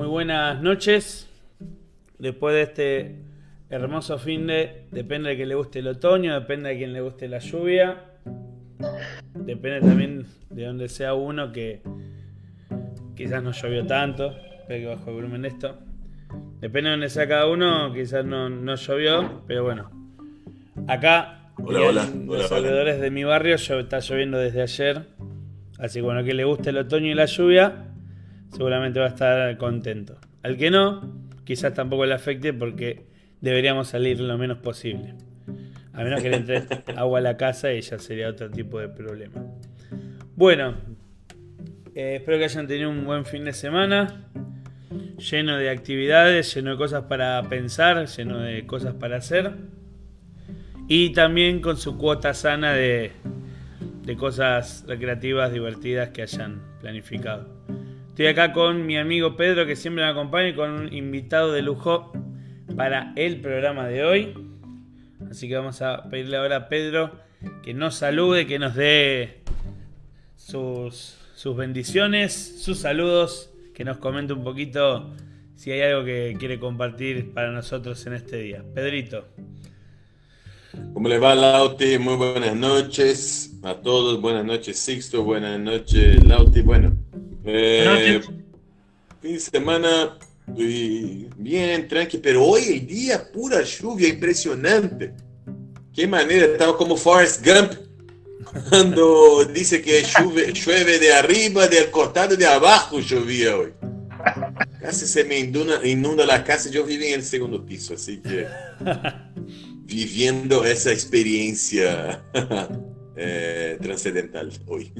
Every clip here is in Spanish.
muy buenas noches. Después de este hermoso fin de, depende de que le guste el otoño, depende de quien le guste la lluvia, depende también de donde sea uno que quizás no llovió tanto, espero que bajo el volumen de esto. Depende de donde sea cada uno, quizás no, no llovió, pero bueno. Acá, Hola, y hola, en hola, los alrededores de mi barrio, está lloviendo desde ayer. Así que bueno, que le guste el otoño y la lluvia, seguramente va a estar contento. Al que no, quizás tampoco le afecte porque deberíamos salir lo menos posible. A menos que le entre agua a la casa y ya sería otro tipo de problema. Bueno, eh, espero que hayan tenido un buen fin de semana, lleno de actividades, lleno de cosas para pensar, lleno de cosas para hacer. Y también con su cuota sana de, de cosas recreativas, divertidas que hayan planificado. Estoy acá con mi amigo Pedro que siempre me acompaña y con un invitado de lujo para el programa de hoy. Así que vamos a pedirle ahora a Pedro que nos salude, que nos dé sus, sus bendiciones, sus saludos, que nos comente un poquito si hay algo que quiere compartir para nosotros en este día. Pedrito. ¿Cómo le va, Lauti? Muy buenas noches a todos. Buenas noches, Sixto. Buenas noches, Lauti. Bueno, eh, fin de semana y bien, tranqui, pero hoy el día pura lluvia, impresionante. Qué manera, estaba como Forrest Gump cuando dice que llueve, llueve de arriba, del costado de abajo llovía hoy. Casi se me inunda, inunda la casa, yo vivo en el segundo piso, así que viviendo esa experiencia eh, trascendental hoy.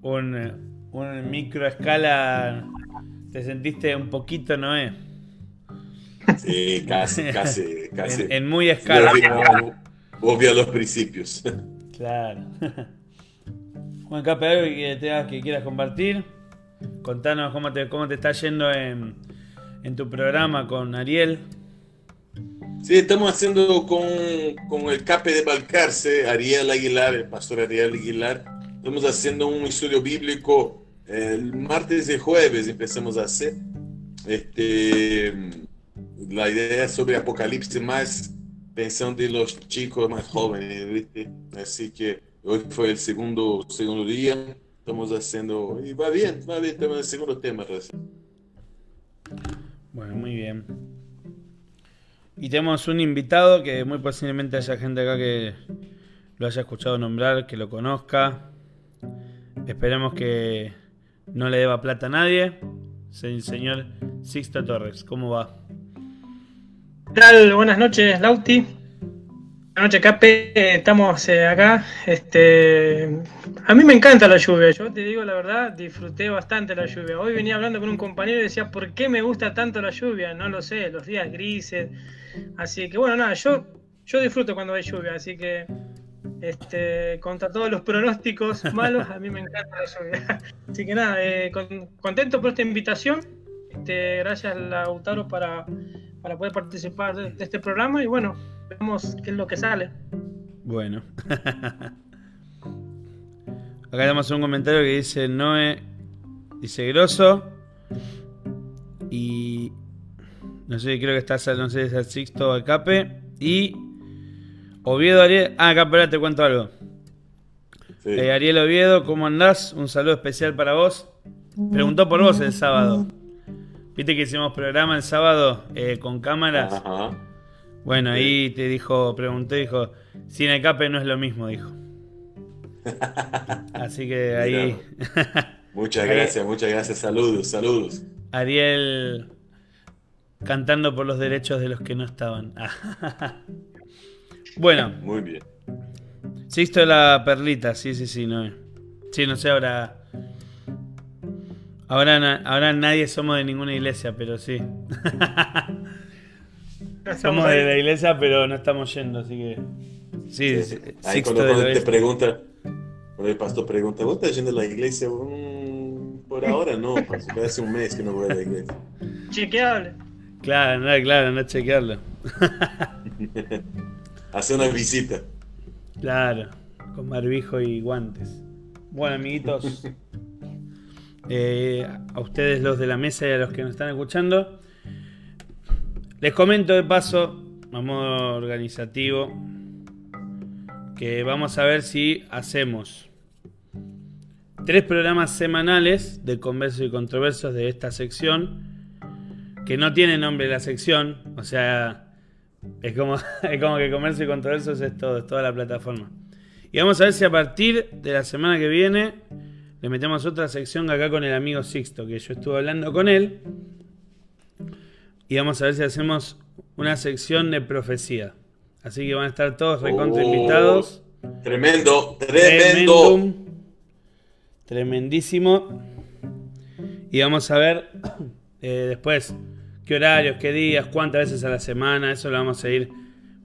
Un, un micro escala. ¿Te sentiste un poquito, Noé? Sí, casi, casi, casi. En, en muy escala. Volví a los principios. Claro. Juan Cape, algo que, tengas, que quieras compartir. Contanos cómo te, cómo te está yendo en, en tu programa con Ariel. Sí, estamos haciendo con, con el cape de Balcarce, Ariel Aguilar, el pastor Ariel Aguilar. Estamos haciendo un estudio bíblico el martes y jueves, empezamos a hacer. Este, la idea es sobre Apocalipsis más pensando en los chicos más jóvenes, ¿viste? Así que hoy fue el segundo, segundo día. Estamos haciendo, y va bien, va bien, estamos en el segundo tema. recién. Bueno, muy bien. Y tenemos un invitado que muy posiblemente haya gente acá que lo haya escuchado nombrar, que lo conozca. Esperemos que no le deba plata a nadie. Señor Sixto Torres, ¿cómo va? ¿Qué tal? Buenas noches, Lauti. Buenas noches, Cape. Eh, Estamos eh, acá. Este, a mí me encanta la lluvia. Yo te digo la verdad, disfruté bastante la lluvia. Hoy venía hablando con un compañero y decía, ¿por qué me gusta tanto la lluvia? No lo sé, los días grises. Así que bueno, nada, yo, yo disfruto cuando hay lluvia. Así que este, contra todos los pronósticos malos, a mí me encanta la lluvia. Así que nada, eh, con- contento por esta invitación. Este, gracias, Lautaro, para, para poder participar de, de este programa y bueno, vemos qué es lo que sale. Bueno. Acá tenemos un comentario que dice Noé, dice grosso. Y no sé, creo que está, no sé es Sixto o el Cape. Y Oviedo Ariel. Ah, acá espera, te cuento algo. Sí. Eh, Ariel Oviedo, ¿cómo andás? Un saludo especial para vos. Preguntó por vos el sábado. Viste que hicimos programa el sábado eh, con cámaras. Ajá. Bueno, ahí te dijo, pregunté, dijo, sin el cape no es lo mismo, dijo. Así que ahí Muchas gracias, muchas gracias. Saludos, saludos. Ariel cantando por los derechos de los que no estaban. bueno, Muy bien. Sixto de la Perlita, sí, sí, sí, no. Sí, no sé, ahora. Ahora, ahora nadie somos de ninguna iglesia, pero sí. Somos de la iglesia, pero no estamos yendo, así que. Sí, sí, Ahí cuando, te pregunta, cuando el pastor pregunta, ¿vos estás yendo a la iglesia? Mm, por ahora no, pastor, hace un mes que no voy a la iglesia. Chequeable. Claro, no, claro, no chequearlo. Hace una visita. Claro, con barbijo y guantes. Bueno, amiguitos. eh, a ustedes los de la mesa y a los que nos están escuchando. Les comento de paso, a modo organizativo, que vamos a ver si hacemos tres programas semanales de conversos y controversos de esta sección, que no tiene nombre la sección, o sea, es como, es como que comercio y controversos es todo, es toda la plataforma. Y vamos a ver si a partir de la semana que viene le metemos otra sección acá con el amigo Sixto, que yo estuve hablando con él. Y vamos a ver si hacemos una sección de profecía. Así que van a estar todos recontra invitados. Tremendo, tremendo. Tremendísimo. Y vamos a ver eh, después qué horarios, qué días, cuántas veces a la semana. Eso lo vamos a ir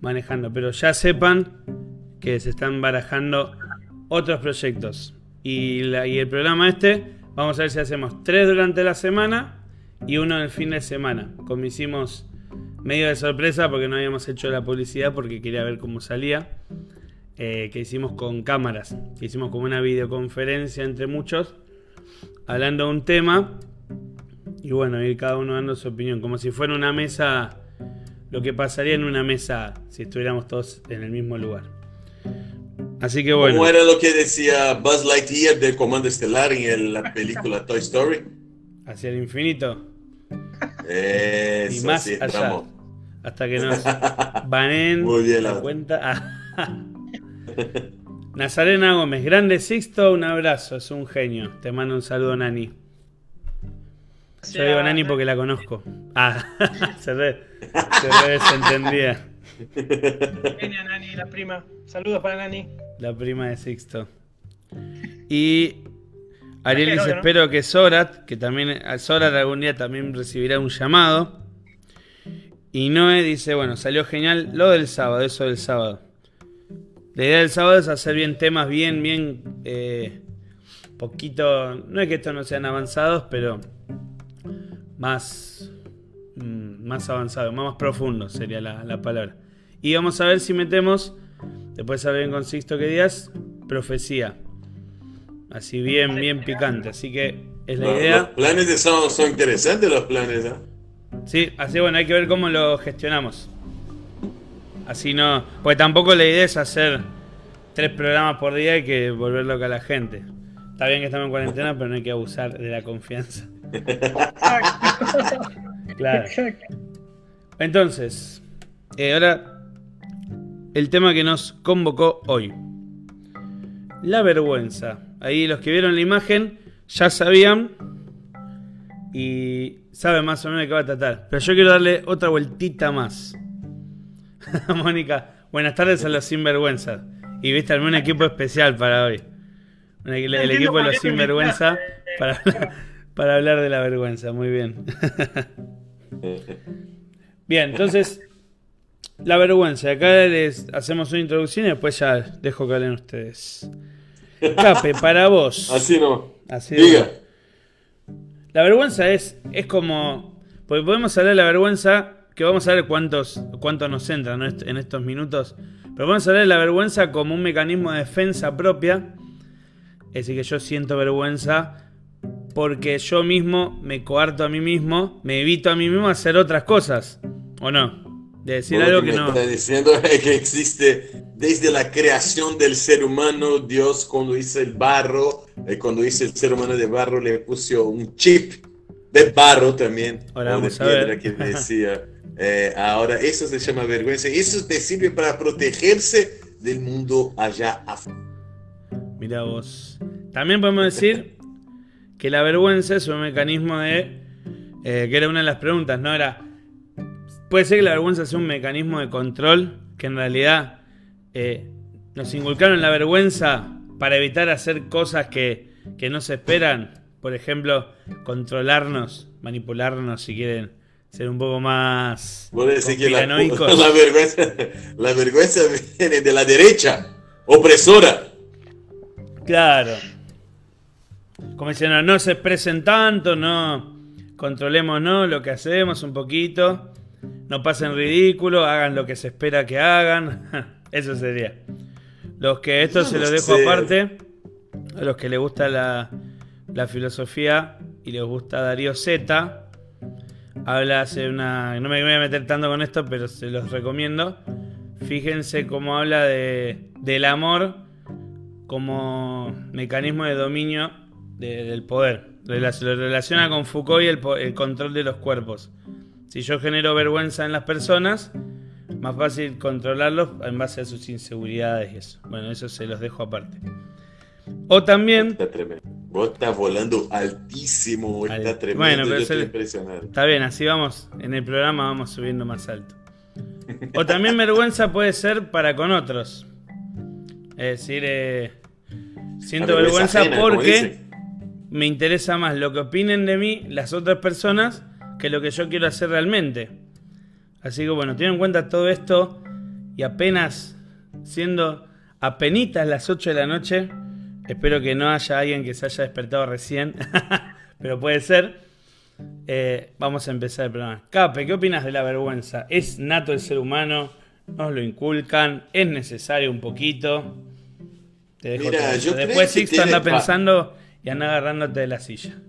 manejando. Pero ya sepan que se están barajando otros proyectos. Y, el programa este, vamos a ver si hacemos tres durante la semana y uno el fin de semana. Como hicimos medio de sorpresa porque no habíamos hecho la publicidad porque quería ver cómo salía. Eh, que hicimos con cámaras. Hicimos como una videoconferencia entre muchos. Hablando de un tema. Y bueno, ir cada uno dando su opinión. Como si fuera una mesa. Lo que pasaría en una mesa si estuviéramos todos en el mismo lugar. Así que bueno. ¿Cómo era lo que decía Buzz Lightyear del Comando Estelar en la película Toy Story? Hacia el infinito. Eso, y más allá. Hasta que nos banen la cuenta. Ah. Nazarena Gómez, grande Sixto, un abrazo, es un genio. Te mando un saludo, Nani. Yo digo Nani porque la conozco. Ah, se ve, se desentendía. Genia Nani, la prima. Saludos para Nani. La prima de Sixto. Y Ariel dice, espero que Sorat, que también Sorat algún día también recibirá un llamado. Y Noé dice, bueno, salió genial lo del sábado, eso del sábado. La idea del sábado es hacer bien temas, bien, bien, eh, poquito, no es que estos no sean avanzados, pero más, mm, más avanzados, más, profundos sería la, la palabra. Y vamos a ver si metemos Después saber bien con Sixto que días, profecía. Así bien, bien picante. Así que es la idea. Los planes de sábado son interesantes los planes, ¿eh? Sí, así bueno, hay que ver cómo lo gestionamos. Así no. Porque tampoco la idea es hacer tres programas por día y que volver loca a la gente. Está bien que estamos en cuarentena, pero no hay que abusar de la confianza. Claro. Entonces, eh, ahora el tema que nos convocó hoy. La vergüenza. Ahí los que vieron la imagen ya sabían y saben más o menos de qué va a tratar. Pero yo quiero darle otra vueltita más. Mónica, buenas tardes a los sinvergüenza. Y viste, al un equipo especial para hoy. El, equipo de los sinvergüenza para, para hablar de la vergüenza. Muy bien. bien, entonces la vergüenza. Acá les hacemos una introducción y después ya dejo que hablen ustedes. Cape, para vos. Así no. Así Diga. La vergüenza es, es como. Porque podemos hablar de la vergüenza, que vamos a ver cuántos, cuántos nos entran en estos minutos. Pero vamos a hablar de la vergüenza como un mecanismo de defensa propia. Es decir, que yo siento vergüenza porque yo mismo me coarto a mí mismo, me evito a mí mismo hacer otras cosas. ¿O no? De decir algo que, no. Está diciendo que existe desde la creación del ser humano, Dios cuando hizo el barro, eh, cuando hizo el ser humano de barro, le puso un chip de barro también, ahora de piedra que decía. Eh, ahora, eso se llama vergüenza. Eso te sirve para protegerse del mundo allá afuera. Mira vos. También podemos decir que la vergüenza es un mecanismo de. Eh, que era una de las preguntas, ¿no? Era Puede ser que la vergüenza sea un mecanismo de control que en realidad eh, nos inculcaron la vergüenza para evitar hacer cosas que, no se esperan. Por ejemplo, controlarnos, manipularnos si quieren ser un poco más que la, vergüenza, la vergüenza viene de la derecha, opresora. Claro. Como diciendo, no se expresen tanto, no controlemos ¿no? lo que hacemos un poquito no pasen ridículo, hagan lo que se espera que hagan. Eso sería. Los que esto se lo dejo aparte, a los que les gusta la, la filosofía y les gusta Darío Z, habla hace una. No me voy a meter tanto con esto, pero se los recomiendo. Fíjense cómo habla de, del amor como mecanismo de dominio del poder. Lo relaciona con Foucault y el, control de los cuerpos. Si yo genero vergüenza en las personas, más fácil controlarlos en base a sus inseguridades y eso. Bueno, eso se los dejo aparte. O también. Está tremendo. Vos estás volando altísimo, está tremendo. Bueno, pero Está bien, así vamos. En el programa vamos subiendo más alto. O también vergüenza puede ser para con otros. Es decir, eh, siento vergüenza porque me interesa más lo que opinen de mí las otras personas que lo que yo quiero hacer realmente. Así que bueno, teniendo en cuenta todo esto y apenas siendo apenitas las 8 de la noche, espero que no haya alguien que se haya despertado recién, pero puede ser. Eh, vamos a empezar el programa. Cape, ¿qué opinas de la vergüenza? ¿Es nato el ser humano? ¿Nos lo inculcan? ¿Es necesario un poquito? Te dejo Mira, yo Después Sixto anda pensando y anda agarrándote de la silla.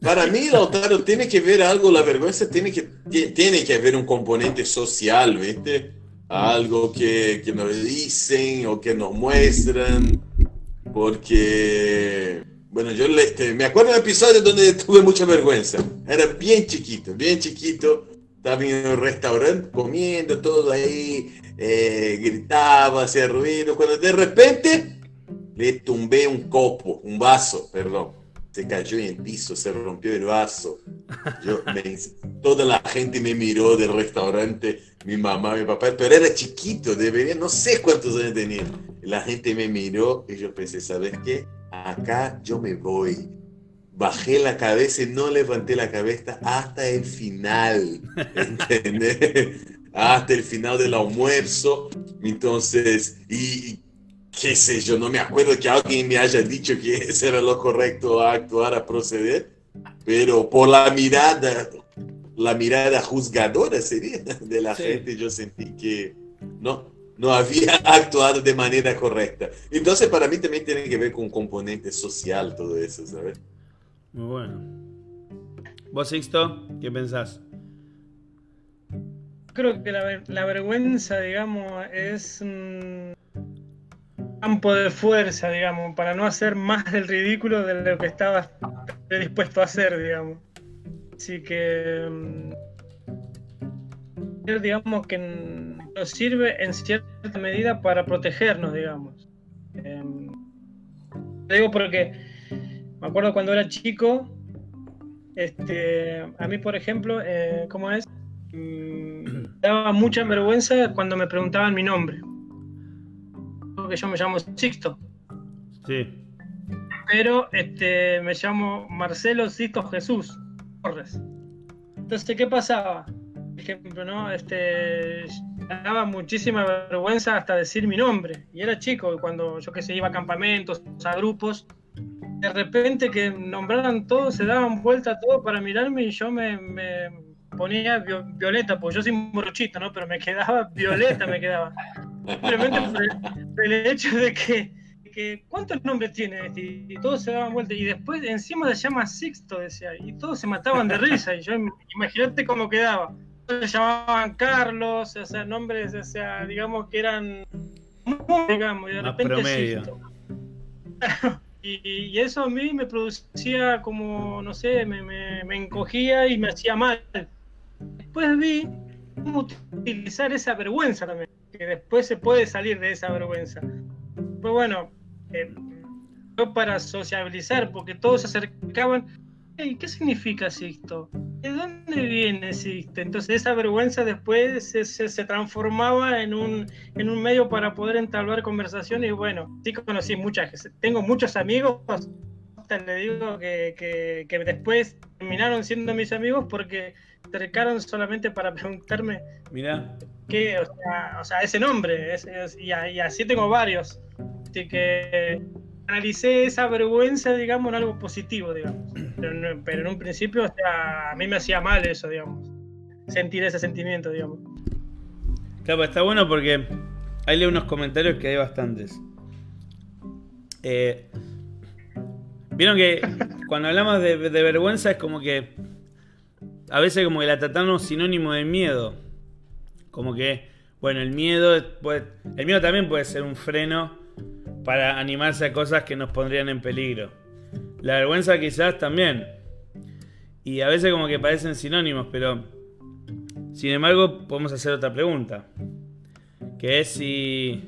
Para mí, Lautaro, tiene que ver algo, la vergüenza tiene que, tiene que haber un componente social, ¿viste? Algo que, que nos dicen o que nos muestran, porque, bueno, yo este, me acuerdo de un episodio donde tuve mucha vergüenza. Era bien chiquito, bien chiquito. Estaba en un restaurante comiendo, todo ahí, eh, gritaba, hacía ruido. Cuando de repente le tumbé un copo, un vaso, perdón. Se cayó en el piso, se rompió el vaso. Yo, toda la gente me miró del restaurante, mi mamá, mi papá, pero era chiquito, debería, no sé cuántos años tenía. La gente me miró y yo pensé, ¿sabes qué? Acá yo me voy. Bajé la cabeza y no levanté la cabeza hasta el final. ¿Entendés? hasta el final del almuerzo. Entonces, y qué sé yo, no me acuerdo que alguien me haya dicho que ese era lo correcto a actuar, a proceder, pero por la mirada, la mirada juzgadora sería de la gente, yo sentí que no, no había actuado de manera correcta. Entonces, para mí también tiene que ver con un componente social todo eso, ¿sabes? Muy bueno. ¿Vos, Sixto, qué pensás? Creo que la, la vergüenza, digamos, es campo de fuerza, digamos, para no hacer más del ridículo de lo que estabas dispuesto a hacer, digamos. Así que, mm, digamos que nos sirve en cierta medida para protegernos, digamos. Te digo porque me acuerdo cuando era chico, este, a mí, por ejemplo, eh, ¿cómo es? Mm, daba mucha vergüenza cuando me preguntaban mi nombre que yo me llamo Sixto. Sí. Pero este, me llamo Marcelo Sixto Jesús Torres. Entonces, ¿qué pasaba? Por ejemplo, ¿no? Este, me daba muchísima vergüenza hasta decir mi nombre. Y era chico, cuando yo que sé, iba a campamentos, a grupos, de repente que nombraran todo, se daban vuelta todo para mirarme y yo me, ponía violeta, pues yo soy morochito, ¿no? Pero me quedaba violeta, me quedaba. Simplemente por el, hecho de que, ¿cuántos nombres tiene este? Y, todos se daban vuelta. Y después encima se llama Sixto, decía. Y todos se mataban de risa. Y yo, imagínate cómo quedaba. Se llamaban Carlos, o sea, nombres, o sea, digamos que eran, digamos, y de repente Y, eso a mí me producía como, no sé, me, me encogía y me hacía mal. Después vi cómo utilizar esa vergüenza también que después se puede salir de esa vergüenza. Pues bueno, eh, para sociabilizar, porque todos se acercaban, ¿qué significa esto? ¿De dónde viene esto? Entonces esa vergüenza después se, se, transformaba en un, en un medio para poder entablar conversación y bueno, sí conocí muchas, tengo muchos amigos, le digo que, que, que después terminaron siendo mis amigos porque acercaron solamente para preguntarme Mira. Qué, o sea, ese nombre, y, así tengo varios. Así que analicé esa vergüenza, digamos, en algo positivo, digamos. Pero, en un principio, a mí me hacía mal eso, digamos. Sentir ese sentimiento, digamos. Claro, está bueno porque hay unos comentarios que hay bastantes. Eh, Vieron que cuando hablamos de, de vergüenza es como que a veces como que la tratamos sinónimo de miedo. Como que, bueno, el miedo puede, el miedo también puede ser un freno para animarse a cosas que nos pondrían en peligro. La vergüenza quizás también. Y a veces como que parecen sinónimos, pero sin embargo podemos hacer otra pregunta. Que es si,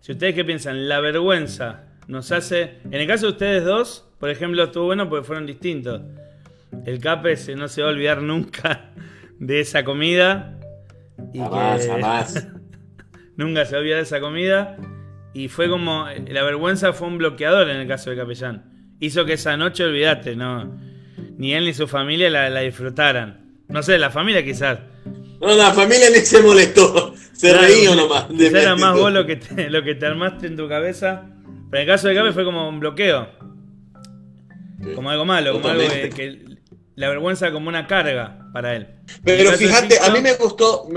si ustedes qué piensan, la vergüenza nos hace... En el caso de ustedes dos, por ejemplo, estuvo bueno porque fueron distintos. El Cape no se va a olvidar nunca de esa comida. Y jamás, jamás. nunca se olvidar de esa comida. Y fue como. La vergüenza fue un bloqueador en el caso de Capellán. Hizo que esa noche, olvídate, no. Ni él ni su familia la, disfrutaran. No sé, la familia quizás. No, la familia ni se molestó. Se reía nomás. era más vos lo que, te, lo que te armaste en tu cabeza. Pero en el caso de Cape fue como un bloqueo. Como algo malo, como algo que, la vergüenza como una carga para él. Pero fíjate, a mí me gustó.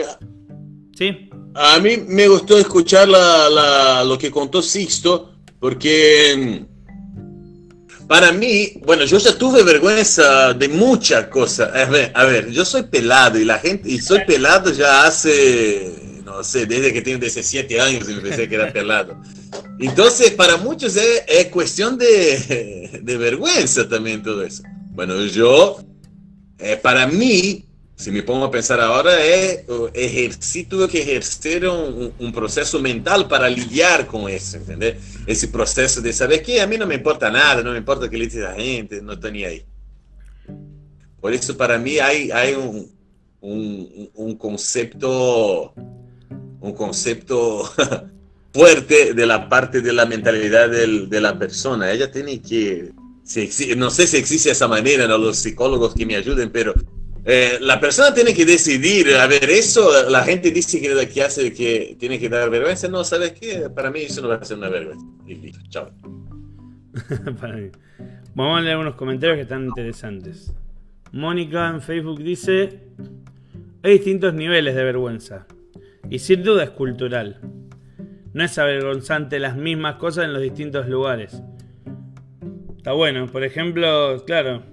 Sí. A mí me gustó escuchar lo que contó Sixto, porque mm, para mí, bueno, yo ya tuve vergüenza de muchas cosas. A ver, a ver, yo soy pelado y la gente, y soy pelado ya hace, no sé, desde que tengo 17 años y me pensé que era pelado. Entonces, para muchos es, cuestión de, de vergüenza también todo eso. Bueno, yo eh, para mí, si me pongo a pensar ahora, es ejercí, tuve que un, un, proceso mental para lidiar con eso, ¿entendés? Ese proceso de saber que a mí no me importa nada, no me importa que le dice la gente, no estoy ni ahí. Por eso para mí hay, hay un, un, un concepto, un concepto fuerte de la parte de la mentalidad del, de la persona. No sé si existe esa manera, ¿no? los psicólogos que me ayuden, pero eh, la persona tiene que decidir, a ver, eso, la gente dice que, que hace que tiene que dar vergüenza, no, ¿sabes qué? Para mí eso no va a ser una vergüenza. Y listo, chao. Vamos a leer unos comentarios que están interesantes. Mónica en Facebook dice, hay distintos niveles de vergüenza y sin duda es cultural. No es avergonzante las mismas cosas en los distintos lugares. Está bueno, por ejemplo, claro.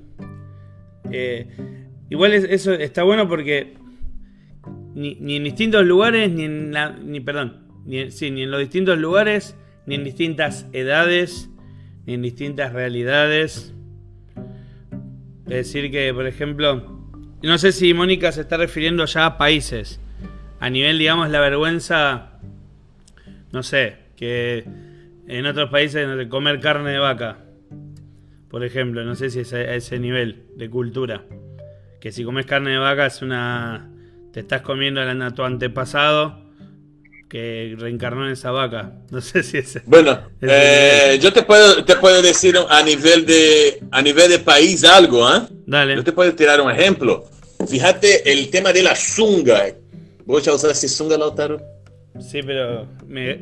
Eh, igual eso está bueno porque ni, en distintos lugares, ni en la, ni perdón, ni, sí, ni en los distintos lugares, ni en distintas edades, ni en distintas realidades. Es decir que, por ejemplo, no sé si Mónica se está refiriendo ya a países. A nivel, digamos, la vergüenza, no sé, que en otros países comer carne de vaca por ejemplo, no sé si es a ese nivel de cultura. Que si comes carne de vaca es una. Te estás comiendo a tu antepasado que reencarnó en esa vaca. No sé si es. Bueno, eh, yo te puedo, te puedo decir a nivel de, a nivel de país algo, ¿ah? Dale. Yo te puedo tirar un ejemplo. Fíjate el tema de la zunga. ¿Vos ya usar ese zunga, Lautaro? Sí, pero me,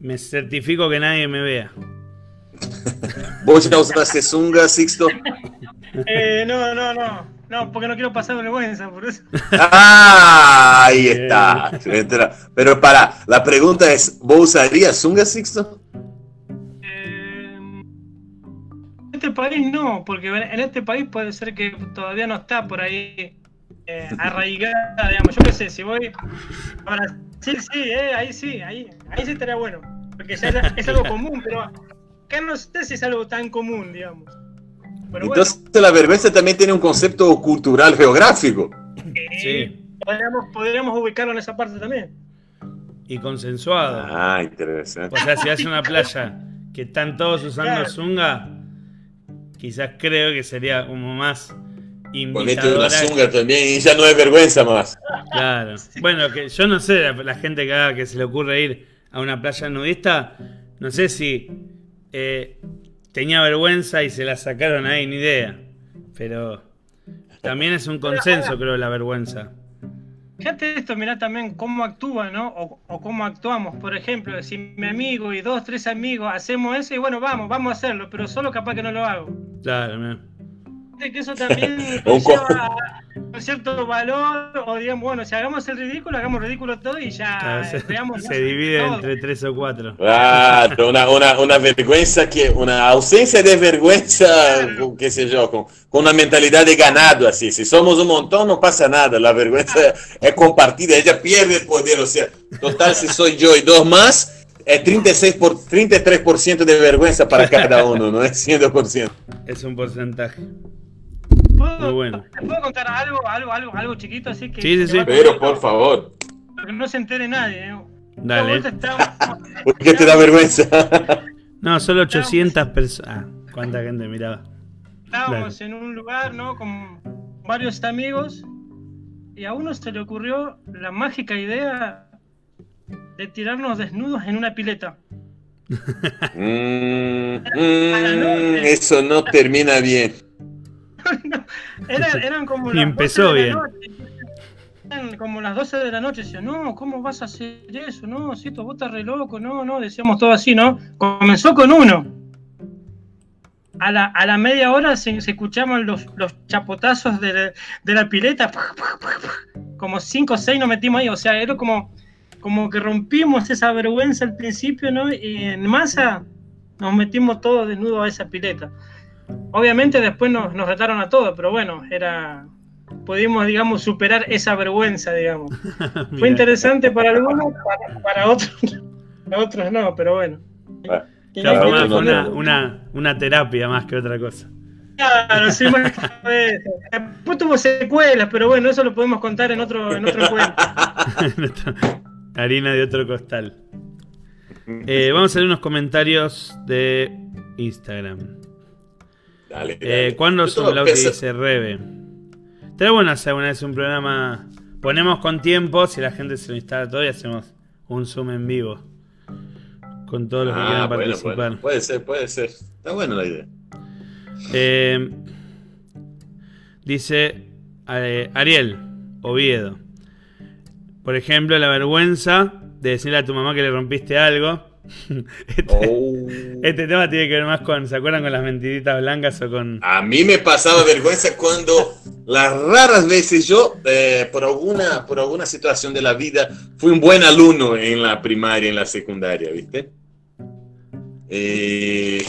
me certifico que nadie me vea. ¿Vos ya usaste Zunga, Sixto? Eh, no, no, no. No, porque no quiero pasar vergüenza, por eso. Ah, ahí está. Pero para, la pregunta es, ¿vos usarías Zunga, Sixto? Eh, en este país no, porque en este país puede ser que todavía no está por ahí eh, arraigada, digamos. Yo qué sé, si voy ahora sí, sí, eh, ahí sí, ahí, ahí sí estaría bueno. Porque ya es algo común, pero acá no sé si es algo tan común, digamos. Entonces la vergüenza también tiene un concepto cultural geográfico. Sí. Podríamos, ubicarlo en esa parte también. Y consensuado. Ah, interesante. O sea, si hace una playa que están todos usando zunga, quizás creo que sería como más Ponete una zunga también y ya no es vergüenza más. Claro. Bueno, que yo no sé, la, gente que, haga, que se le ocurre ir a una playa nudista, no sé si eh, tenía vergüenza y se la sacaron ahí, ni idea. Pero también es un consenso, creo, la vergüenza. Fíjate esto, mirá también cómo actúa, ¿no? O, cómo actuamos. Por ejemplo, si mi amigo y dos, tres amigos hacemos eso y bueno, vamos, vamos a hacerlo, pero solo capaz que no lo hago. Claro, que eso también conlleva, cierto valor, o digamos, bueno, si hagamos el ridículo, hagamos ridículo todo y ya Claro, se, veamos. se divide entre tres o cuatro. Claro, una, una, una vergüenza que, una ausencia de vergüenza, qué sé yo, con, con una mentalidad de ganado, así. Si somos un montón, no pasa nada. La vergüenza es compartida, ella pierde el poder. O sea, total, si soy yo y dos más, es 36 por, 33% de vergüenza para cada uno, no es 100%. Es un porcentaje. ¿Puedo, Muy bueno. ¿te puedo contar algo, algo, algo, algo chiquito así que, Sí, sí, sí. Pero, por favor, que no se entere nadie. ¿eh? Dale. Una vuelta estábamos- ¿por qué te da vergüenza? No, solo 800 personas. Ah, ¿cuánta gente miraba? Estábamos en un lugar, ¿no? Con varios amigos y a uno se le ocurrió la mágica idea de tirarnos desnudos en una pileta. Mm, mm, eso no termina bien. Era- eran como Y las empezó 12 de bien. la noche. Eran como las 12 de la noche. Decían, no, ¿cómo vas a hacer eso? No, Cito, vos estás re loco. No, no, decíamos todo así, ¿no? Comenzó con uno. A la, a la media hora se, se escuchaban los, los chapotazos de, la- de la pileta. Como 5 o 6 nos metimos ahí. O sea, era como, como que rompimos esa vergüenza al principio, ¿no? Y en masa nos metimos todos desnudos a esa pileta. Obviamente después nos, nos retaron a todos, pero bueno, era pudimos, digamos, superar esa vergüenza, digamos. Fue interesante para algunos, para, para otros, para otros no, pero bueno. Claro, fue una, no. una, una terapia más que otra cosa. Claro, sí, más que eso. Después tuvo secuelas, pero bueno, eso lo podemos contar en otro, en otro encuentro. Harina de otro costal. Eh, vamos a ver unos comentarios de Instagram. Dale, Eh, dale. ¿Cuándo Yo son lo que dice Rebe? Estaría bueno hacer una vez un programa. Ponemos con tiempo, si la gente se lo instala todo y hacemos un Zoom en vivo. Con todos los que Ah, quieran bueno, participar. bueno, puede ser, puede ser. Está buena la idea. Eh, dice eh, Ariel Oviedo. Por ejemplo, la vergüenza de decirle a tu mamá que le rompiste algo. este, Oh. este tema tiene que ver más con, ¿se acuerdan con las mentiritas blancas o con... A mí me pasaba vergüenza cuando las raras veces yo, eh, por, alguna, por alguna situación de la vida, fui un buen alumno en la primaria, en la secundaria, ¿viste? Eh,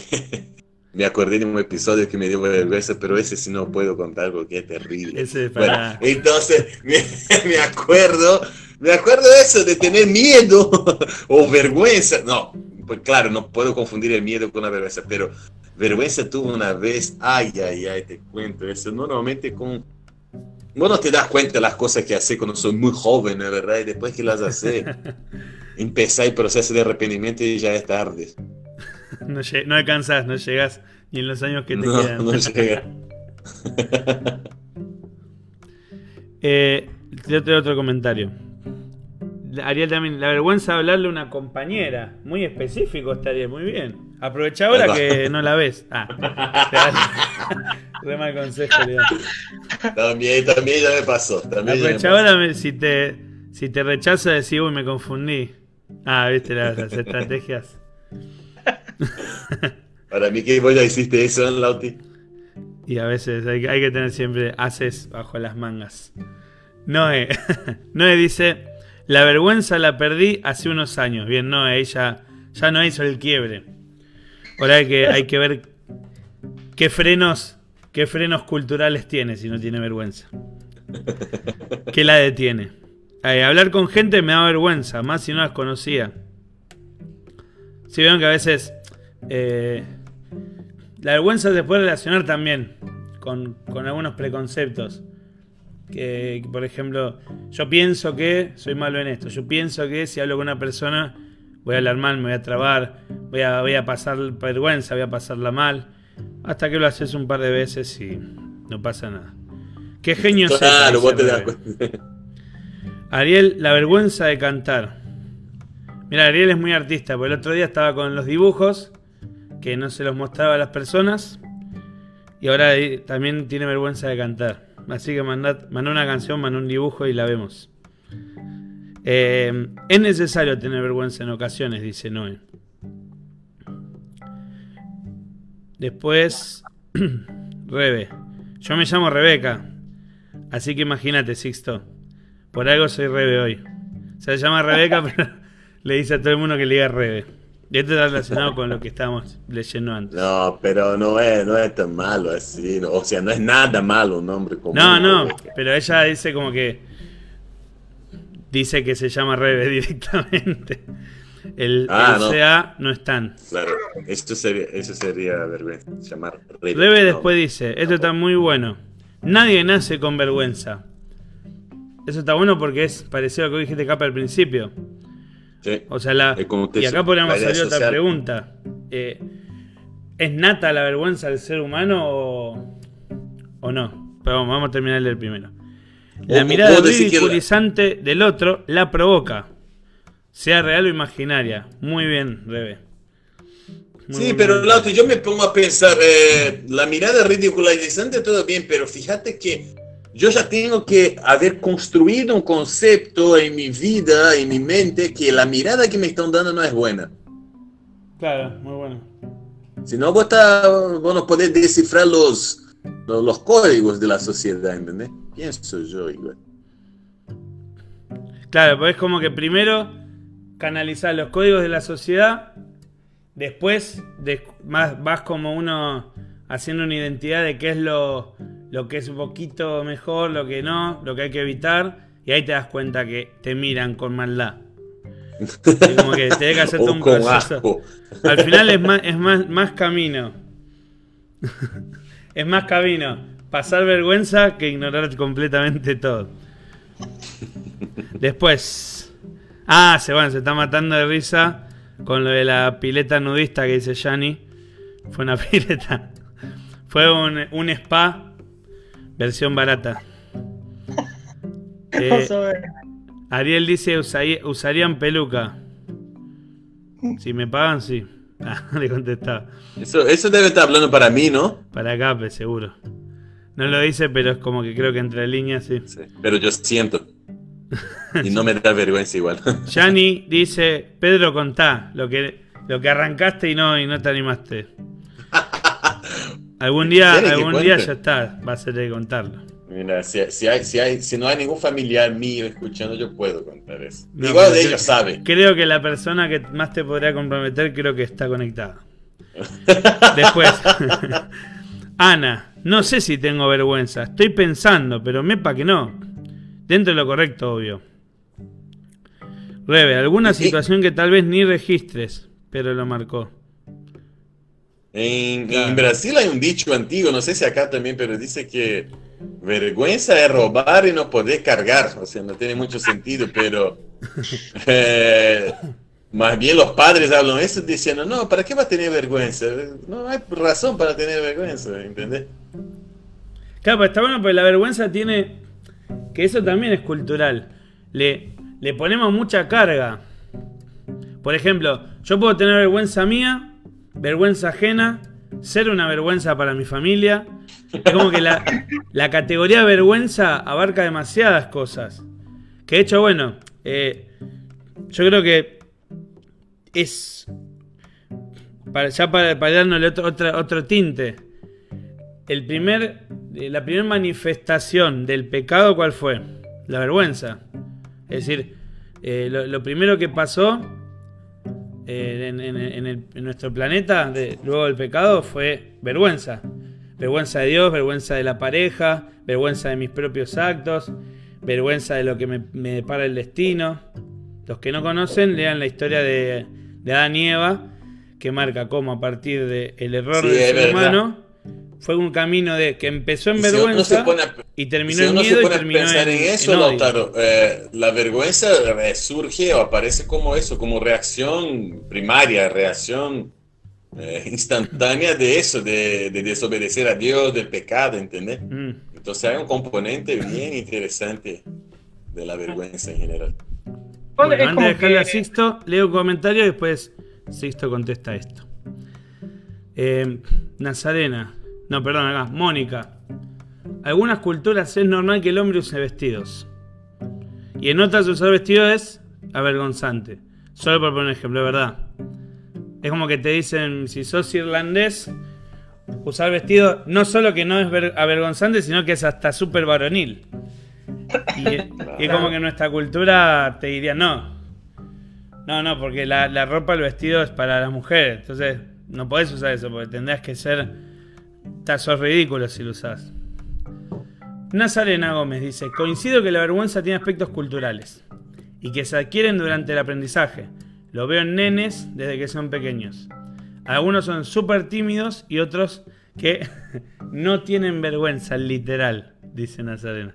me acordé de un episodio que me dio vergüenza, pero ese sí no puedo contar porque es terrible. Ese es Bueno, para... entonces me, me acuerdo, me acuerdo de eso, de tener miedo o vergüenza. No, pues claro, no puedo confundir el miedo con la vergüenza, pero vergüenza tuve una vez, ay, ay, ay, te cuento eso, normalmente con... Vos no te das cuenta de las cosas que haces cuando sos muy joven. ¿verdad? Y después que las haces, empezar el proceso de arrepentimiento y ya es tarde. No, no alcanzás, no llegás ni en los años que te No, quedan. no llega. Eh, tengo otro comentario. Ariel también, la vergüenza de hablarle a una compañera. Muy específico estaría, muy bien. Aprovecha ahora que no la ves. Ah, re mal consejo, le da. También, también ya me pasó. También Aprovecha ahora si te, si te rechaza, decís, uy, me confundí. Ah, viste las, las estrategias. Para mí que vos ya hiciste eso, ¿no, Lauti. Y a veces hay, hay que tener siempre haces bajo las mangas. Noé. Noé dice: La vergüenza la perdí hace unos años. Bien, Noé, ella ya no hizo el quiebre. Ahora hay que, ver qué frenos, qué frenos culturales tiene si no tiene vergüenza. ¿Qué la detiene? Hablar con gente me da vergüenza, más si no las conocía. Si vieron que a veces eh, la vergüenza se puede relacionar también con algunos preconceptos. Que, por ejemplo, yo pienso que soy malo en esto. Yo pienso que si hablo con una persona voy a hablar mal, me voy a trabar, voy a, voy a pasar vergüenza, voy a pasarla mal. Hasta que lo haces un par de veces y no pasa nada. Qué genio Claro, dice vos te das Rebe. cuenta. Ariel, la vergüenza de cantar. Mira, Ariel es muy artista, porque el otro día estaba con los dibujos, que no se los mostraba a las personas, y ahora eh, también tiene vergüenza de cantar. Así que mandad, una canción, mandó un dibujo y la vemos. Eh, es necesario tener vergüenza en ocasiones, dice Noé. Después, Rebe. Yo me llamo Rebeca. Así que imagínate, Sixto. Por algo soy Rebe hoy. Se llama Rebeca, pero le dice a todo el mundo que le diga Rebe. Y esto está relacionado con lo que estábamos leyendo antes. No, pero no es, no es tan malo así. no, O sea, no es nada malo un nombre como. No, no, pero ella dice como que. Dice que se llama Rebe directamente. El, Ah, el no. CA no están. Claro, esto sería, eso sería vergüenza. Llamar Rebe. Rebe No. después dice, esto está muy bueno. Nadie nace con vergüenza. Eso está bueno porque es parecido a lo que dijiste capa al principio. Sí. O sea, la, y acá podríamos salir otra pregunta. Eh, ¿Es nata la vergüenza del ser humano o, o no? Pero vamos, vamos a terminar el primero. La O- mirada la- ridiculizante del otro la provoca. Sea real o imaginaria. Muy bien, Rebe. Muy, Sí, pero Lauti, yo me pongo a pensar, eh, la mirada ridiculizante todo bien, pero fíjate que yo ya tengo que haber construido un concepto en mi vida, en mi mente, que la mirada que me están dando no es buena. Claro, muy bueno. Si no, vos, está, vos no podés descifrar los, los, los códigos de la sociedad, ¿entendés? Pienso yo igual. Claro, pues es como que primero canalizar los códigos de la sociedad, después de- más, vas como uno haciendo una identidad de qué es lo, lo que es un poquito mejor, lo que no, lo que hay que evitar, y ahí te das cuenta que te miran con maldad. Y como que tenés que hacer todo O un proceso. Al final es más, es más, más camino. es más camino pasar vergüenza que ignorar completamente todo. Después. Ah, se van, se está matando de risa con lo de la pileta nudista que dice Yanni. Fue una pileta. Fue un, un spa versión barata. Eh. Ariel dice usaría- usarían peluca. Si me pagan, sí. Ah, le contestaba. Eso, eso debe estar hablando para mí, ¿no? Para Cape, seguro. No lo dice, pero es como que creo que entre líneas sí. Sí, pero yo siento. Y no me da vergüenza igual. Yani dice, Pedro, contá lo que, lo que arrancaste y no, y no te animaste. Algún día, ¿Quiere que algún día ya está, va a ser de contarlo. Mira, si, si, hay, si, hay, si no hay ningún familiar mío escuchando, yo puedo contar eso. No, Igual de ellos saben. Creo que la persona que más te podría comprometer creo que está conectada. Después, Ana, no sé si tengo vergüenza, estoy pensando, pero mepa que no. Dentro de lo correcto, obvio. Rebe, alguna Sí. situación que tal vez ni registres, pero lo marcó. En, Claro. en Brasil hay un dicho antiguo, no sé si acá también, pero dice que vergüenza es robar y no poder cargar. O sea, no tiene mucho sentido, pero eh, más bien los padres hablan eso diciendo, no, ¿para qué va a tener vergüenza? No hay razón para tener vergüenza, ¿entendés? Claro, pero está bueno porque la vergüenza tiene. Que eso también es cultural. Le, le ponemos mucha carga. Por ejemplo, yo puedo tener vergüenza mía, vergüenza ajena, ser una vergüenza para mi familia. Es como que la, categoría vergüenza abarca demasiadas cosas. Que de hecho, bueno, eh, yo creo que es. Para, ya para, para otro, otro tinte. El primer, eh, la primera manifestación del pecado, ¿cuál fue? La vergüenza. Es decir, eh, lo primero que pasó eh, en, en- en el- en nuestro planeta, de- luego del pecado, fue vergüenza. Vergüenza de Dios, vergüenza de la pareja, vergüenza de mis propios actos, vergüenza de lo que me, me depara el destino. Los que no conocen, lean la historia de, de Adán y Eva, que marca cómo a partir del error Sí, del ser humano fue un camino de que empezó en Y si vergüenza pone a- y terminó si en miedo se y pone a terminó pensar en, eso, en. Lautaro, eh, la vergüenza surge o aparece como eso, como reacción primaria, reacción eh, instantánea de eso, de, de desobedecer a Dios, del pecado, ¿entendés? Mm. Entonces hay un componente bien interesante de la vergüenza en general. Bueno, es antes como de dejarle a Sixto, leo un comentario y después Sixto contesta esto. Eh, Nazarena. No, perdón, acá. Mónica. Algunas culturas es normal que el hombre use vestidos. Y en otras usar vestido es avergonzante. Solo por poner un ejemplo, es verdad. Es como que te dicen, si sos irlandés, usar vestido no solo que no es ver- avergonzante, sino que es hasta súper varonil. Y, como que nuestra cultura te diría, no. No, no, porque la, la ropa, el vestido es para las mujeres. Entonces, no podés usar eso, porque tendrás que ser. Estás ridículo si lo usás. Nazarena Gómez dice: Coincido que la vergüenza tiene aspectos culturales y que se adquieren durante el aprendizaje. Lo veo en nenes desde que son pequeños. Algunos son súper tímidos y otros que no tienen vergüenza, literal, dice Nazarena.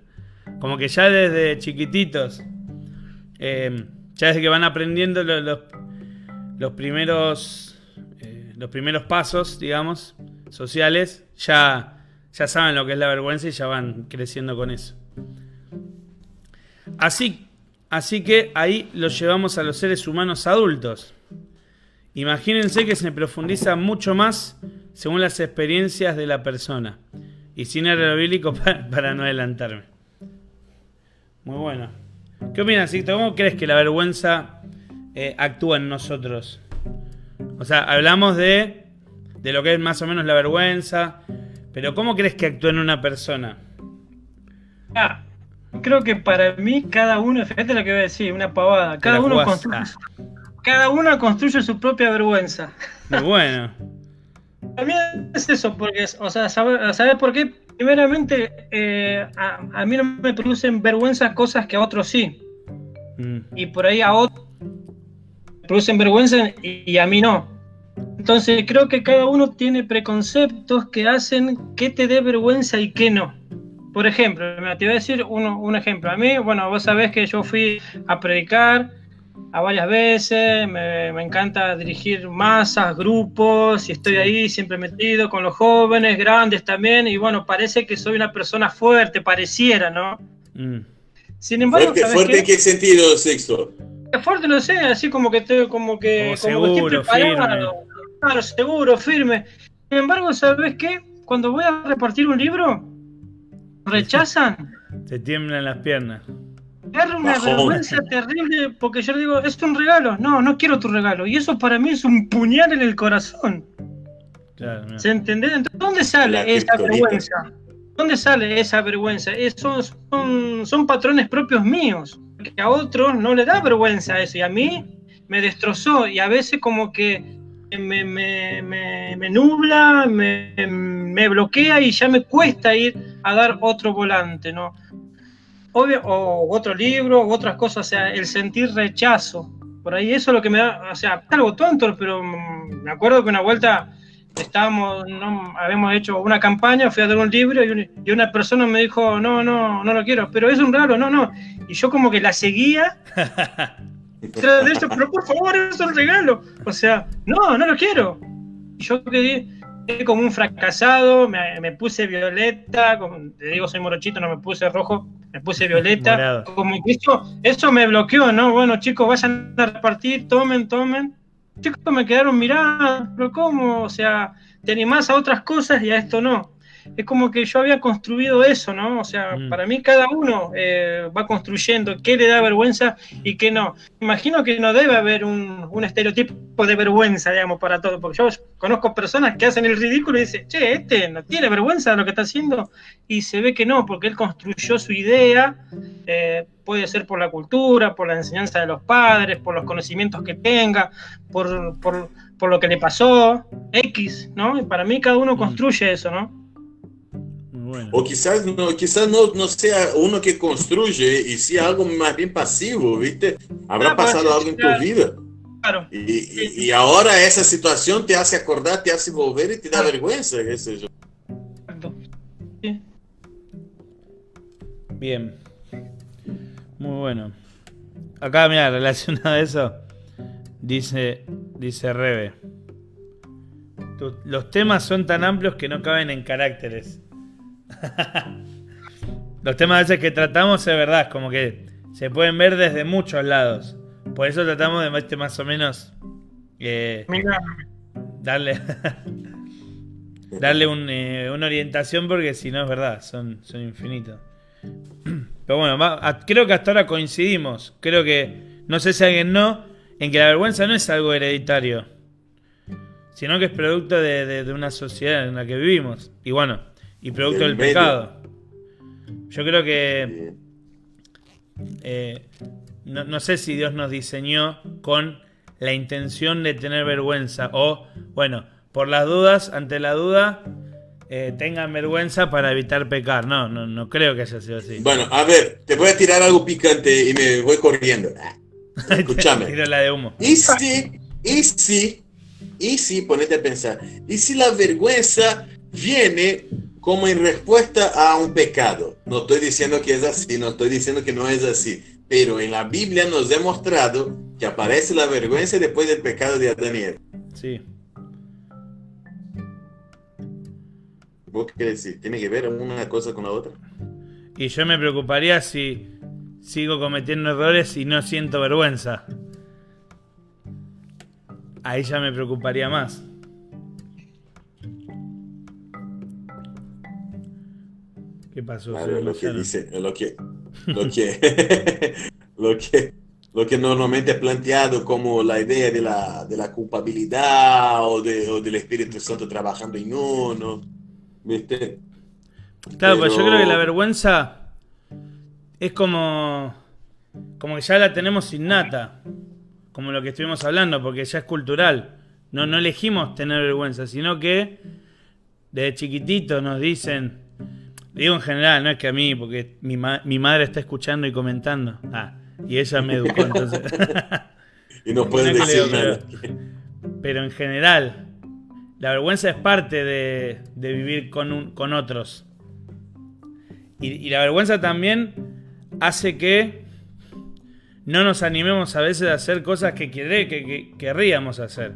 Como que ya desde chiquititos, eh, ya desde que van aprendiendo los, primeros, eh, los primeros pasos, digamos, sociales, ya, ya saben lo que es la vergüenza y ya van creciendo con eso. Así, así que ahí lo llevamos a los seres humanos adultos. Imagínense que se profundiza mucho más según las experiencias de la persona. Y sin el bíblico para, no adelantarme. Muy bueno. ¿Qué opinas, Sixto? ¿Cómo crees que la vergüenza eh, actúa en nosotros? O sea, hablamos de, de lo que es más o menos la vergüenza, pero ¿cómo crees que actúa en una persona? Ah, creo que para mí cada uno, fíjate lo que voy a decir, una pavada, cada uno construye, cada uno construye su propia vergüenza. Muy bueno. También es eso, porque, o sea, ¿sabes por qué? Primeramente, eh, a, mí no me producen vergüenza cosas que a otros sí. Mm. Y por ahí a otros producen vergüenza y, a mí no. Entonces creo que cada uno tiene preconceptos que hacen que te dé vergüenza y que no. Por ejemplo, te voy a decir un ejemplo. A mí, bueno, vos sabés que yo fui a predicar a varias veces, me, encanta dirigir masas, grupos, y estoy ahí siempre metido con los jóvenes, grandes también, y bueno, parece que soy una persona fuerte, pareciera, ¿no? Mm. Sin embargo, ¿Fuerte, en qué sentido, Sexto? Fuerte, no sé, así como que estoy, como que, seguro, firme. claro, seguro, firme. Sin embargo, ¿sabes qué? Cuando voy a repartir un libro, rechazan. Te tiemblan las piernas. Es una vergüenza terrible porque yo le digo, es un regalo. No, no quiero tu regalo. Y eso para mí es un puñal en el corazón. ¿Se entiende? Entonces, ¿dónde sale esa vergüenza? ¿Dónde sale esa vergüenza? Esos son, son patrones propios míos. Que a otros no le da vergüenza eso. Y a mí me destrozó. Y a veces como que me, me, me, nubla, me, bloquea y ya me cuesta ir a dar otro volante, ¿no? o otro libro, otras cosas, o sea, el sentir rechazo. Por ahí eso es lo que me da, o sea, algo tonto, pero mm, me acuerdo que una vuelta estábamos, no, habíamos hecho una campaña, fui a dar un libro y, una persona me dijo, no, no, no lo quiero, pero es un raro, no, no. Y yo como que la seguía. de esto, pero por favor, es un regalo. O sea, no, no lo quiero. Y yo quedé, como un fracasado, me, puse violeta, como, te digo, soy morochito, no me puse rojo, me puse violeta, como eso, eso me bloqueó, ¿no? Bueno, chicos, vayan a repartir, tomen, tomen. Chicos me quedaron mirando, pero ¿cómo? O sea, te animás a otras cosas y a esto no es como que yo había construido eso, ¿no? O sea, mm. para mí cada uno eh, va construyendo qué le da vergüenza y qué no. Imagino que no debe haber un, un, estereotipo de vergüenza, digamos, para todo, porque yo conozco personas que hacen el ridículo y dicen, che, este no tiene vergüenza de lo que está haciendo, y se ve que no, porque él construyó su idea, eh, puede ser por la cultura, por la enseñanza de los padres, por los conocimientos que tenga, por, por, por lo que le pasó, X, ¿no? Y para mí cada uno mm. construye eso, ¿no? O quizás no, quizás no, no sea uno que construye y sea algo más bien pasivo, ¿viste? Habrá pasado algo en tu vida. Claro. Y, y, ahora esa situación te hace acordar, te hace volver y te da vergüenza, qué sé yo. Bien. Muy bueno. Acá, mira, relacionado a eso, dice, dice Rebe. Los temas son tan amplios que no caben en caracteres. Los temas a veces que tratamos es verdad, como que se pueden ver desde muchos lados. Por eso tratamos de este más o menos eh, darle darle eh, una orientación porque si no es verdad, son, son infinitos. Pero bueno, creo que hasta ahora coincidimos. Creo que, no sé si alguien no, en que la vergüenza no es algo hereditario, sino que es producto de una sociedad en la que vivimos. Y bueno, y producto del pecado. Yo creo que eh, no, no sé si Dios nos diseñó con la intención de tener vergüenza o, bueno, por las dudas, ante la duda, eh, tengan vergüenza para evitar pecar. No, no, no creo que haya sido así. Bueno, a ver, te voy a tirar algo picante y me voy corriendo. Escúchame. Tiro la de humo. Y si, y si, y si, ponete a pensar, y si la vergüenza viene como en respuesta a un pecado. No estoy diciendo que es así, no estoy diciendo que no es así, pero en la Biblia nos ha demostrado que aparece la vergüenza después del pecado de Adán y Eva. Sí. ¿Vos qué decís? ¿Tiene que ver una cosa con la otra? Y yo me preocuparía si sigo cometiendo errores y no siento vergüenza. Ahí ya me preocuparía más. ¿Qué pasó? Claro, lo que dice, lo que, lo que, lo que, lo que normalmente es planteado como la idea de la, de la culpabilidad o, de, o del Espíritu Santo trabajando en uno, ¿viste? Claro, pues yo Pero- creo que la vergüenza es como. como que ya la tenemos innata. Como lo que estuvimos hablando, porque ya es cultural. No, no elegimos tener vergüenza, sino que desde chiquitito nos dicen. Digo en general, no es que a mí, porque mi, ma- mi madre está escuchando y comentando. Ah, y ella me educó, entonces. Y no pueden No creo, decir nada. Pero en general, la vergüenza es parte de, de vivir con, un- con otros. Y, y la vergüenza también hace que no nos animemos a veces a hacer cosas que, querré- que, que querríamos hacer.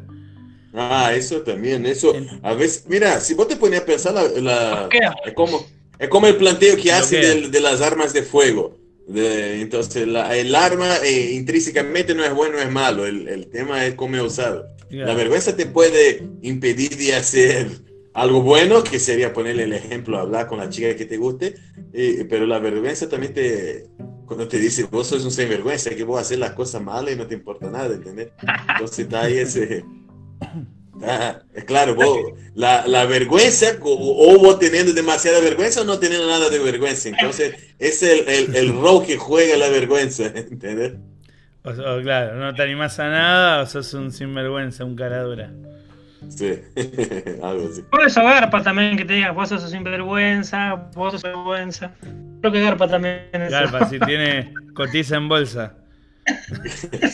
Ah, eso también, eso. A veces, mira, si vos te pones a pensar, la, la- es como, es como el planteo que hace del- de, las armas de fuego. De- entonces, la- el arma eh, intrínsecamente no es bueno es malo, el, el tema es cómo es usado. La vergüenza te puede impedir de hacer algo bueno, que sería ponerle el ejemplo, hablar con la chica que te guste, eh, pero la vergüenza también te, cuando te dice, vos sos un sinvergüenza, que vos hacer las cosas malas y no te importa nada, ¿entendés? Entonces está ahí ese... está- es claro, vos, la, la vergüenza, o, o vos teniendo demasiada vergüenza o no teniendo nada de vergüenza, entonces es el, el, el rol que juega la vergüenza, ¿entendés? O, o claro, no te animás a nada o sos un sinvergüenza, un cara dura. Sí, algo así. Por eso garpa también que te digan, vos sos sinvergüenza, vos sos vergüenza. Creo que garpa también eso. Claro, si tiene cotiza en bolsa.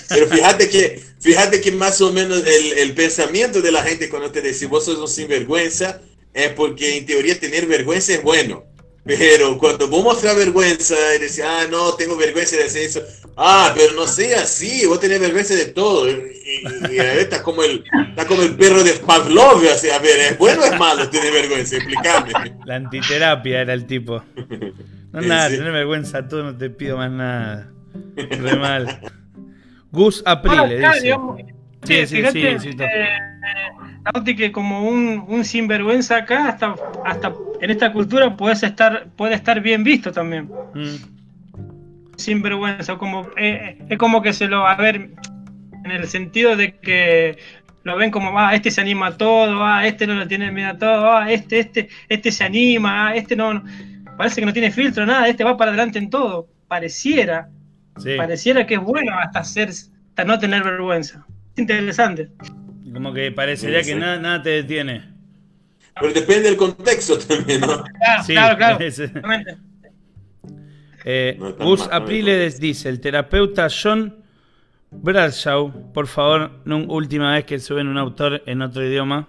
Pero fíjate que, fíjate que más o menos el, el pensamiento de la gente cuando te dice vos sos un sinvergüenza es porque en teoría tener vergüenza es bueno. Pero cuando vos mostras vergüenza y decís, ah, no, tengo vergüenza de hacer eso. Ah, pero no sea así, vos tenés vergüenza de todo. Y, y, y ahí está como el, está como el perro de Pavlov, así, a ver, ¿es bueno o es malo tener vergüenza? Explícame. La antiterapia era el tipo. No, Sí, nada, sí. tener vergüenza tú, no te pido más nada. Re mal. Gus Aprile dice. digamos, Sí, eh, sí, fíjate, sí, sí, eh, Lauti, que como un, un sinvergüenza acá, hasta, hasta en esta cultura puedes estar, puede estar bien visto también. Mm, Sinvergüenza, como, eh, es como que se lo va a ver en el sentido de que lo ven como, ah, este se anima a todo, ah, este no le tiene miedo a todo, ah, este, este, este se anima, ah, este no, no- parece que no tiene filtro, nada, este va para adelante en todo. Pareciera, sí. pareciera que es bueno hasta ser, hasta no tener vergüenza. Es interesante. Como que parecería Sí, que nada, nada te detiene. Pero depende del contexto también, ¿no? Claro, Sí, claro, claro. Eh, No Gus mal, no dice: el terapeuta John Bradshaw, por favor, no última vez que suben un autor en otro idioma,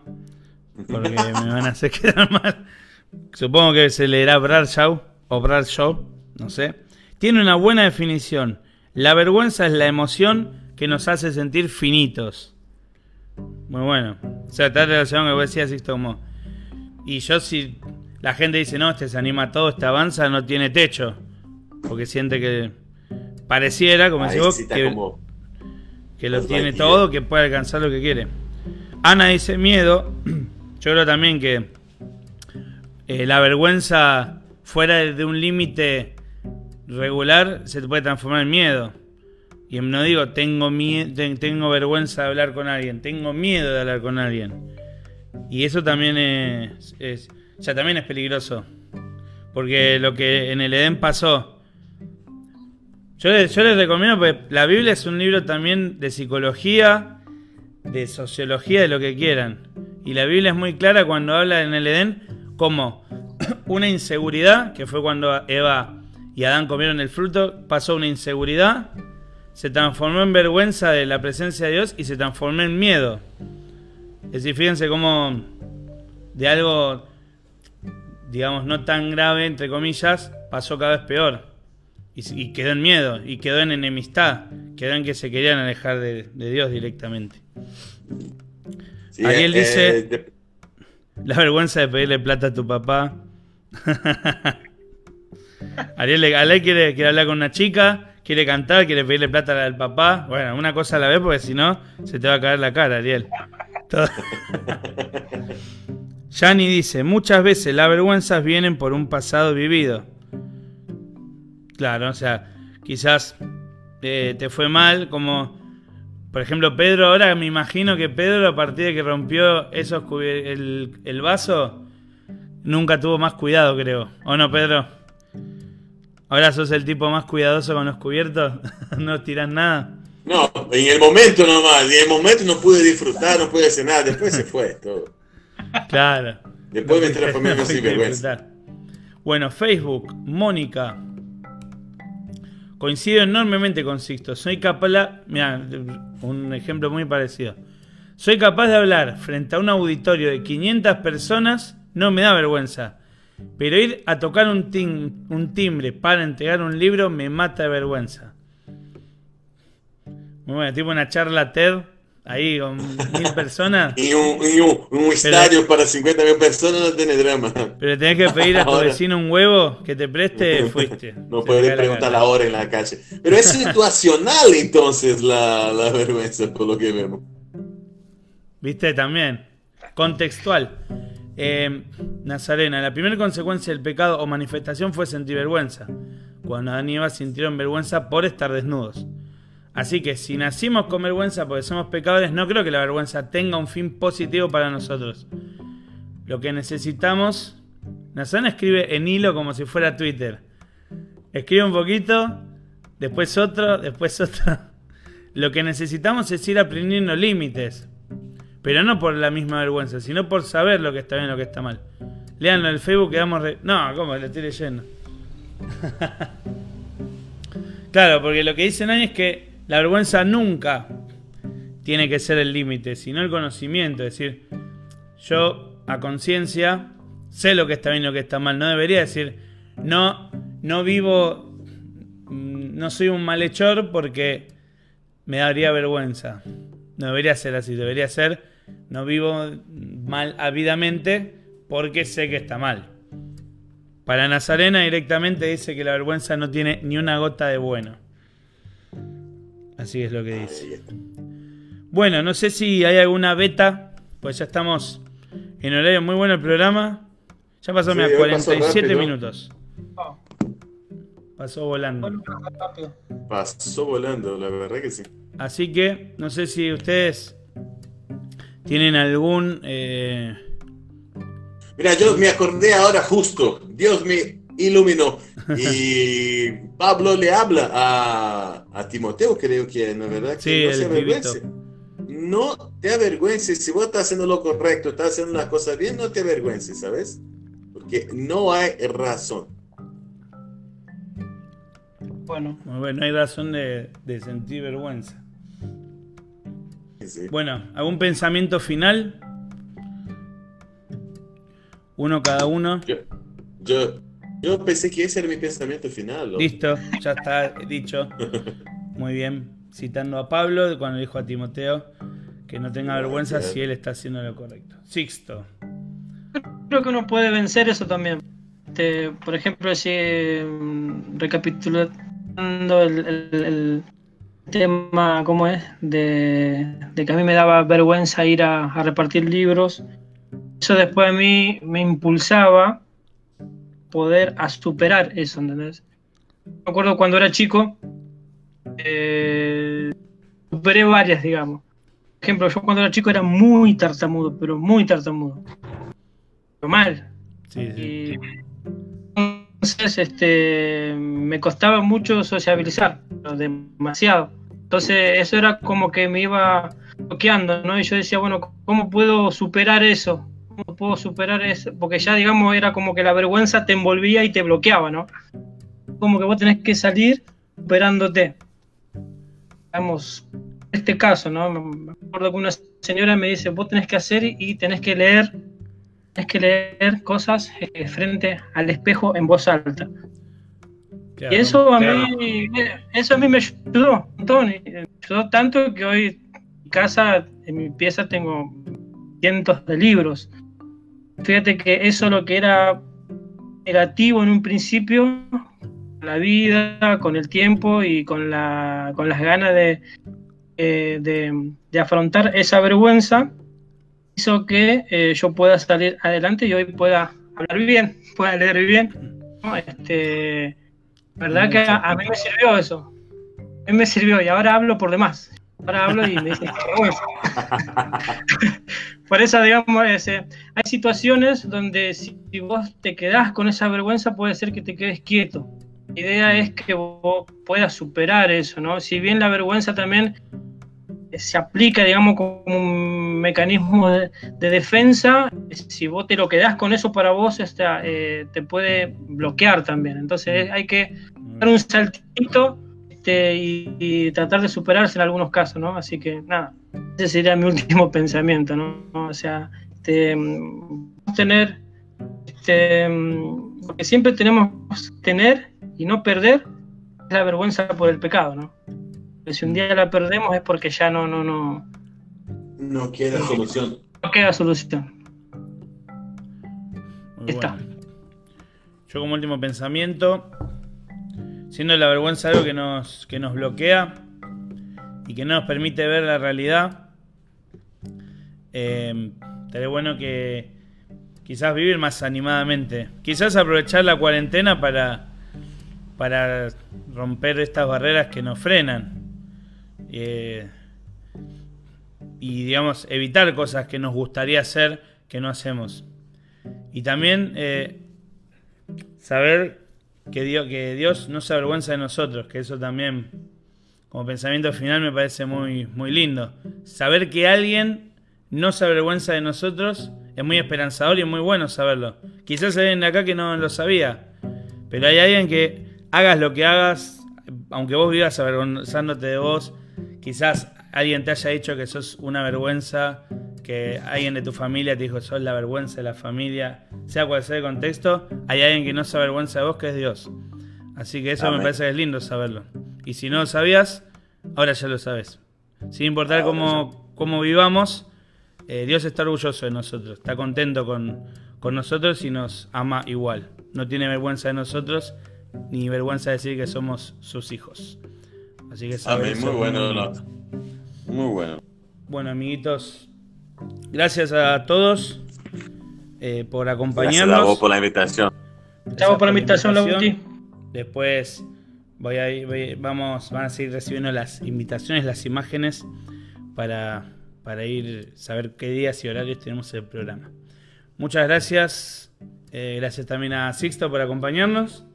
porque me van a hacer quedar mal. Supongo que se leerá Bradshaw o Bradshaw, no sé. Tiene una buena definición. La vergüenza es la emoción que nos hace sentir finitos. Muy bueno. O sea, está relacionado con lo que. Y yo si la gente dice, no, este se anima todo, este avanza, no tiene techo. Porque siente que pareciera, como decís vos, que, como- que lo tiene todo, que puede alcanzar lo que quiere. Ana dice miedo. Yo creo también que eh, la vergüenza fuera de un límite regular se te puede transformar en miedo. Y no digo tengo tengo vergüenza de hablar con alguien, tengo miedo de hablar con alguien. Y eso también es, es ya también es peligroso. Porque lo que en el Edén pasó Yo les, yo les recomiendo, porque la Biblia es un libro también de psicología, de sociología, de lo que quieran. Y la Biblia es muy clara cuando habla en el Edén como una inseguridad, que fue cuando Eva y Adán comieron el fruto, pasó una inseguridad, se transformó en vergüenza de la presencia de Dios y se transformó en miedo. Es decir, fíjense cómo de algo, digamos, no tan grave, entre comillas, pasó cada vez peor. Y, quedó en miedo, y quedó en enemistad, quedó en que se querían alejar de, Dios directamente. Ariel eh, dice, la vergüenza de pedirle plata a tu papá. Ariel, Ariel quiere, quiere hablar con una chica, quiere cantar, quiere pedirle plata al papá. Bueno, una cosa a la vez, porque si no, se te va a caer la cara, Ariel. Yani dice, muchas veces las vergüenzas vienen por un pasado vivido. Claro, o sea, quizás eh, te fue mal, como por ejemplo Pedro, ahora me imagino que Pedro a partir de que rompió esos el, el vaso, nunca tuvo más cuidado, creo. ¿O no, Pedro? Ahora sos el tipo más cuidadoso con los cubiertos, no tiras nada. No, en el momento nomás, en el momento no pude disfrutar, no pude hacer nada, después se fue todo. Claro. Después me transformé sin vergüenza. Bueno, Facebook, Mónica, Coincido enormemente con Sixto. Soy capaz, mira, un ejemplo muy parecido. Soy capaz de hablar frente a un auditorio de 500 personas, no me da vergüenza. Pero ir a tocar un, un timbre para entregar un libro me mata de vergüenza. Muy bueno, tipo una charla TED ahí con mil personas. y un, estadio para 50 mil personas no tiene drama. Pero tenés que pedir a tu vecino un huevo que te preste, fuiste. No puedes preguntar la hora en la calle. Pero es situacional entonces la, la vergüenza, por lo que vemos. Viste también. Contextual. Eh, Nazarena, la primera consecuencia del pecado o manifestación fue sentir vergüenza. Cuando Adán y Eva sintieron vergüenza por estar desnudos. Así que si nacimos con vergüenza porque somos pecadores, no creo que la vergüenza tenga un fin positivo para nosotros. Lo que necesitamos... Nazán escribe en hilo como si fuera Twitter. Escribe un poquito, después otro, después otro. Lo que necesitamos es ir aprendiendo límites. Pero no por la misma vergüenza, sino por saber lo que está bien y lo que está mal. Leanlo en el Facebook, quedamos... Re... No, ¿cómo? Lo estoy leyendo. claro, porque lo que dicen ahí es que la vergüenza nunca tiene que ser el límite, sino el conocimiento. Es decir, yo a conciencia sé lo que está bien y lo que está mal. No debería decir, no, no vivo, mm, no soy un malhechor porque me daría vergüenza. No debería ser así, debería ser, no vivo mal ávidamente porque sé que está mal. Para Nazarena directamente dice que la vergüenza no tiene ni una gota de bueno. Así es lo que dice. Bueno, no sé si hay alguna beta, pues ya estamos en horario muy bueno el programa. Ya pasó, a 47 minutos. Pasó volando. Pasó volando, la verdad que sí. Así que, no sé si ustedes tienen algún... Eh, Mira, yo me acordé ahora justo. Dios me iluminó. Y Pablo le habla a, a Timoteo, creo que, ¿no es verdad? Que no se avergüence. No te avergüences. Si vos estás haciendo lo correcto, estás haciendo las cosas bien, no te avergüences, ¿sabes? Porque no hay razón. Bueno. Bueno, no hay razón de, de sentir vergüenza. Bueno, ¿algún pensamiento final? Uno cada uno. yo yo pensé que ese era mi pensamiento final. Listo, ya está dicho. Muy bien. Citando a Pablo cuando dijo a Timoteo que no tenga vergüenza si él está haciendo lo correcto. Sixto. Creo que uno puede vencer eso también. Este, por ejemplo, si mm, recapitulando el, tema, ¿cómo es? De, que a mí me daba vergüenza ir a, a repartir libros. Eso después a mí me impulsaba poder a superar eso, ¿entendés? Me acuerdo cuando era chico, eh, superé varias, digamos. Por ejemplo, yo cuando era chico era muy tartamudo, pero muy tartamudo. Pero mal. Sí, sí. Entonces, este, me costaba mucho sociabilizar, demasiado. Entonces, eso era como que me iba bloqueando, ¿no? Y yo decía, bueno, ¿cómo puedo superar eso? ¿Cómo puedo superar eso? Porque ya, digamos, era como que la vergüenza te envolvía y te bloqueaba, ¿no? Como que vos tenés que salir superándote. Digamos, este caso, ¿no? Me acuerdo que una señora me dice, vos tenés que hacer y tenés que leer es que leer cosas eh, frente al espejo en voz alta. y eso a, mí, eso a mí me ayudó me ayudó tanto que hoy en mi casa, en mi pieza, tengo cientos de libros. Fíjate que eso lo que era negativo en un principio, la vida, con el tiempo y con, la, con las ganas de, eh, de afrontar esa vergüenza, hizo que eh, yo pueda salir adelante y hoy pueda hablar bien, pueda leer bien. ¿no? Este, verdad que a, mí me sirvió eso. A mí me sirvió y ahora hablo por demás. Ahora hablo y me dicen Por eso, digamos, ese, hay situaciones donde si, vos te quedás con esa vergüenza, puede ser que te quedes quieto. La idea es que vos puedas superar eso, ¿no? Si bien la vergüenza también se aplica, digamos, como un mecanismo de, defensa, si vos te lo quedás con eso para vos, este, eh, te puede bloquear también. Entonces hay que dar un saltito este, y, tratar de superarse en algunos casos, ¿no? Así que nada, ese sería mi último pensamiento, ¿no? O sea, este, tener, este, porque siempre tenemos tener y no perder la vergüenza por el pecado, ¿no? Si un día la perdemos es porque ya no, no, no. No queda solución. No queda solución. Está. Yo como último pensamiento, siendo la vergüenza algo que nos, que nos bloquea y que no nos permite ver la realidad, eh, estaría bueno que quizás vivir más animadamente, quizás aprovechar la cuarentena para, para romper estas barreras que nos frenan. Eh, y digamos, evitar cosas que nos gustaría hacer que no hacemos. Y también eh, saber que Dios, que Dios no se avergüenza de nosotros, que eso también, como pensamiento final, me parece muy, muy lindo. Saber que alguien no se avergüenza de nosotros es muy esperanzador y es muy bueno saberlo. Quizás hay alguien de acá que no lo sabía, pero hay alguien que hagas lo que hagas, aunque vos vivas avergonzándote de vos, quizás alguien te haya dicho que sos una vergüenza, que alguien de tu familia te dijo sos la vergüenza de la familia, sea cual sea el contexto, hay alguien que no se avergüenza de vos, que es Dios. Así que eso me parece que es lindo saberlo. Y si no lo sabías, ahora ya lo sabes. Sin importar cómo, cómo, vivamos, eh, Dios está orgulloso de nosotros, está contento con, con nosotros y nos ama igual. No tiene vergüenza de nosotros ni vergüenza de decir que somos sus hijos. Así que Amén, muy bueno, muy bueno. Bueno, amiguitos, gracias a todos eh, por acompañarnos. Gracias a vos por la invitación. Chao por la invitación, Lauti. Después voy a ir, vamos, van a seguir recibiendo las invitaciones, las imágenes para, para ir saber qué días y horarios tenemos el programa. Muchas gracias. Eh, gracias también a Sixto por acompañarnos.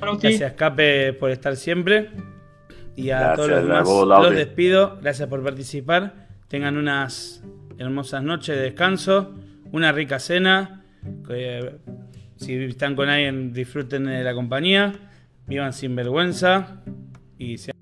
Gracias, Cape, por estar siempre. Y a todos los demás los despido. Gracias por participar. Tengan unas hermosas noches de descanso, una rica cena. si están con alguien, disfruten de la compañía. Vivan sin vergüenza y sean